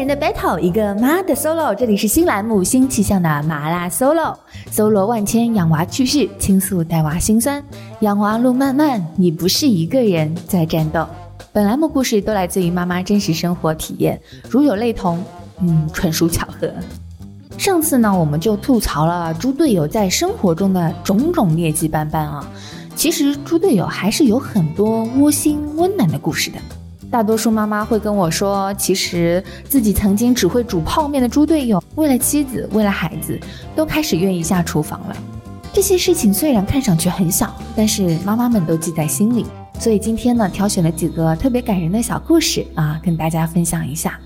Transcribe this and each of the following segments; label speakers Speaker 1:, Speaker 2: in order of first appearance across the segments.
Speaker 1: 人的 battle，一个妈的 solo。这里是新栏目新气象的麻辣 solo，搜罗万千养娃趣事，倾诉带娃心酸。养娃路漫漫，你不是一个人在战斗。本栏目故事都来自于妈妈真实生活体验，如有类同，嗯，纯属巧合。上次呢，我们就吐槽了猪队友在生活中的种种劣迹斑斑啊。其实猪队友还是有很多窝心温暖的故事的。大多数妈妈会跟我说，其实自己曾经只会煮泡面的猪队友，为了妻子，为了孩子，都开始愿意下厨房了。这些事情虽然看上去很小，但是妈妈们都记在心里。所以今天呢，挑选了几个特别感人的小故事啊，跟大家分享一下。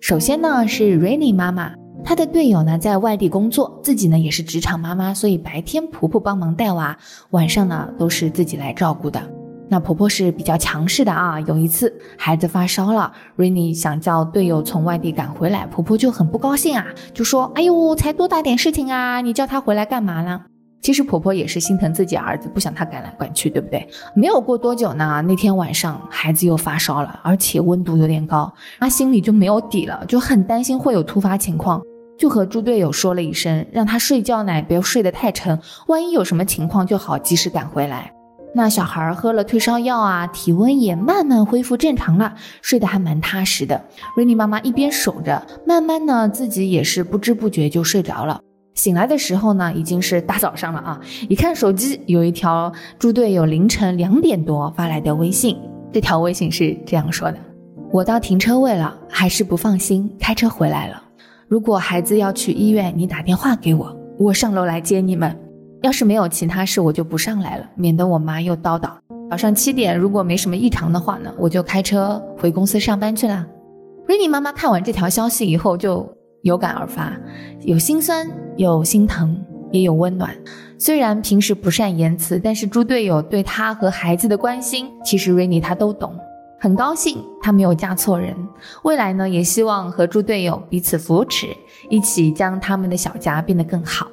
Speaker 1: 首先呢，是 Rainy 妈妈。她的队友呢在外地工作，自己呢也是职场妈妈，所以白天婆婆帮忙带娃，晚上呢都是自己来照顾的。那婆婆是比较强势的啊。有一次孩子发烧了，Rainy 想叫队友从外地赶回来，婆婆就很不高兴啊，就说：“哎呦，才多大点事情啊，你叫他回来干嘛呢？”其实婆婆也是心疼自己儿子，不想他赶来赶去，对不对？没有过多久呢，那天晚上孩子又发烧了，而且温度有点高，她心里就没有底了，就很担心会有突发情况。就和猪队友说了一声，让他睡觉呢，不要睡得太沉，万一有什么情况就好及时赶回来。那小孩喝了退烧药啊，体温也慢慢恢复正常了，睡得还蛮踏实的。瑞妮妈妈一边守着，慢慢呢自己也是不知不觉就睡着了。醒来的时候呢，已经是大早上了啊！一看手机，有一条猪队友凌晨两点多发来的微信，这条微信是这样说的：我到停车位了，还是不放心，开车回来了。如果孩子要去医院，你打电话给我，我上楼来接你们。要是没有其他事，我就不上来了，免得我妈又叨叨。早上七点，如果没什么异常的话呢，我就开车回公司上班去了。瑞妮妈妈看完这条消息以后，就有感而发，有心酸，有心疼，也有温暖。虽然平时不善言辞，但是猪队友对她和孩子的关心，其实瑞妮她都懂。很高兴他没有嫁错人，未来呢也希望和猪队友彼此扶持，一起将他们的小家变得更好。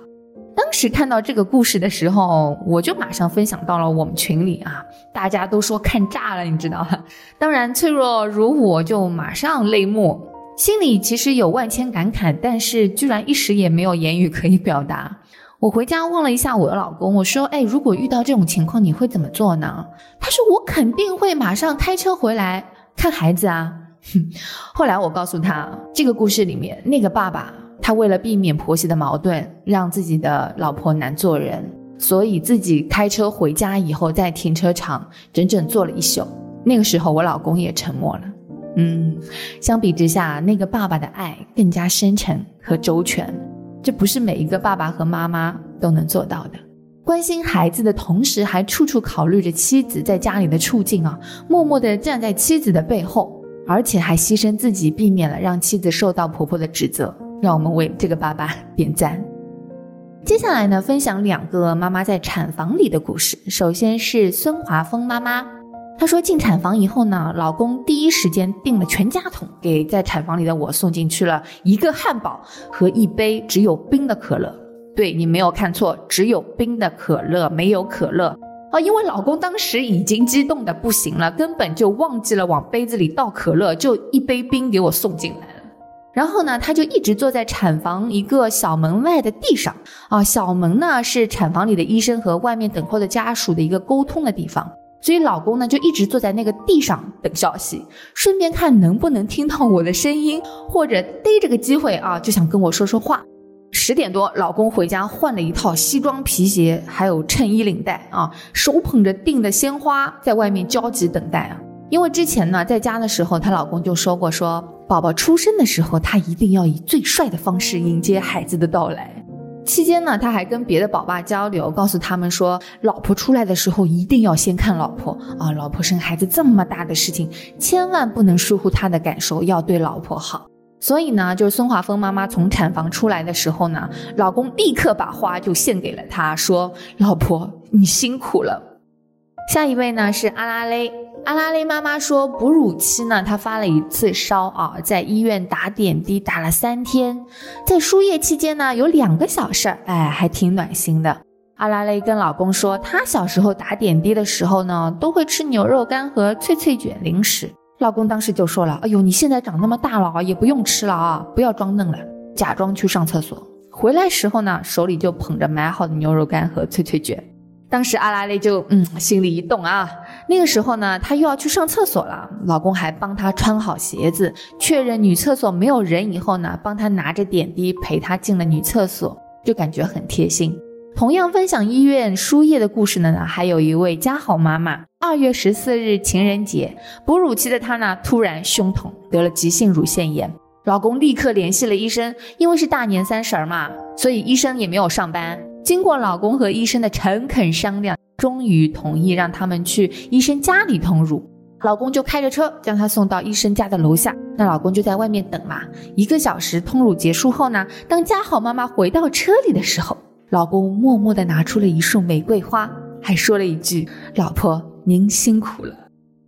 Speaker 1: 当时看到这个故事的时候，我就马上分享到了我们群里啊，大家都说看炸了，你知道吗？当然脆弱如我就马上泪目，心里其实有万千感慨，但是居然一时也没有言语可以表达。我回家问了一下我的老公，我说：“哎，如果遇到这种情况，你会怎么做呢？”他说：“我肯定会马上开车回来看孩子啊。”哼 后来我告诉他，这个故事里面那个爸爸，他为了避免婆媳的矛盾，让自己的老婆难做人，所以自己开车回家以后，在停车场整整坐了一宿。那个时候，我老公也沉默了。嗯，相比之下，那个爸爸的爱更加深沉和周全。这不是每一个爸爸和妈妈都能做到的。关心孩子的同时，还处处考虑着妻子在家里的处境啊，默默地站在妻子的背后，而且还牺牲自己，避免了让妻子受到婆婆的指责。让我们为这个爸爸点赞。接下来呢，分享两个妈妈在产房里的故事。首先是孙华峰妈妈。她说进产房以后呢，老公第一时间订了全家桶，给在产房里的我送进去了一个汉堡和一杯只有冰的可乐。对你没有看错，只有冰的可乐，没有可乐啊！因为老公当时已经激动的不行了，根本就忘记了往杯子里倒可乐，就一杯冰给我送进来了。然后呢，他就一直坐在产房一个小门外的地上啊，小门呢是产房里的医生和外面等候的家属的一个沟通的地方。所以老公呢就一直坐在那个地上等消息，顺便看能不能听到我的声音，或者逮着个机会啊就想跟我说说话。十点多，老公回家换了一套西装皮鞋，还有衬衣领带啊，手捧着订的鲜花在外面焦急等待啊。因为之前呢在家的时候，她老公就说过，说宝宝出生的时候，他一定要以最帅的方式迎接孩子的到来。期间呢，他还跟别的宝爸交流，告诉他们说，老婆出来的时候一定要先看老婆啊，老婆生孩子这么大的事情，千万不能疏忽她的感受，要对老婆好。所以呢，就是孙华峰妈妈从产房出来的时候呢，老公立刻把花就献给了她，说：“老婆，你辛苦了。”下一位呢是阿拉蕾。阿拉蕾妈妈说，哺乳期呢，她发了一次烧啊，在医院打点滴打了三天，在输液期间呢，有两个小事儿，哎，还挺暖心的。阿拉蕾跟老公说，她小时候打点滴的时候呢，都会吃牛肉干和脆脆卷零食。老公当时就说了：“哎呦，你现在长那么大了啊，也不用吃了啊，不要装嫩了，假装去上厕所。回来时候呢，手里就捧着买好的牛肉干和脆脆卷。当时阿拉蕾就嗯，心里一动啊。那个时候呢，她又要去上厕所了，老公还帮她穿好鞋子，确认女厕所没有人以后呢，帮她拿着点滴陪她进了女厕所，就感觉很贴心。”同样分享医院输液的故事的呢，还有一位家好妈妈。二月十四日情人节，哺乳期的她呢，突然胸痛，得了急性乳腺炎。老公立刻联系了医生，因为是大年三十嘛，所以医生也没有上班。经过老公和医生的诚恳商量，终于同意让他们去医生家里通乳。老公就开着车将她送到医生家的楼下，那老公就在外面等嘛。一个小时通乳结束后呢，当家好妈妈回到车里的时候。老公默默地拿出了一束玫瑰花，还说了一句：“老婆，您辛苦了。”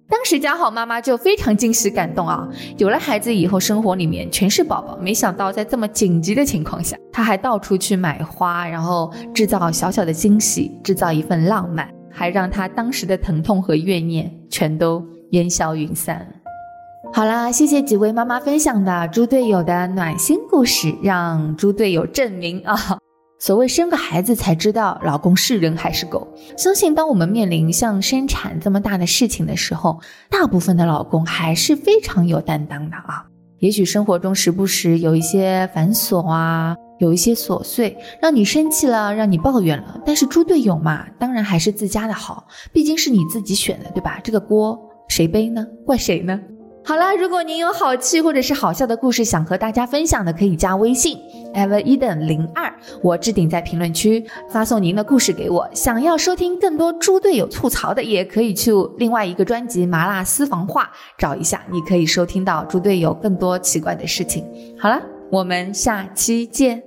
Speaker 1: 当时嘉好妈妈就非常惊喜感动啊！有了孩子以后，生活里面全是宝宝。没想到在这么紧急的情况下，她还到处去买花，然后制造小小的惊喜，制造一份浪漫，还让她当时的疼痛和怨念全都烟消云散。好啦，谢谢几位妈妈分享的猪队友的暖心故事，让猪队友证明啊！所谓生个孩子才知道老公是人还是狗。相信当我们面临像生产这么大的事情的时候，大部分的老公还是非常有担当的啊。也许生活中时不时有一些繁琐啊，有一些琐碎，让你生气了，让你抱怨了。但是猪队友嘛，当然还是自家的好，毕竟是你自己选的，对吧？这个锅谁背呢？怪谁呢？好了，如果您有好气或者是好笑的故事想和大家分享的，可以加微信 ever eden 零二，我置顶在评论区发送您的故事给我。想要收听更多猪队友吐槽的，也可以去另外一个专辑《麻辣私房话》找一下，你可以收听到猪队友更多奇怪的事情。好了，我们下期见。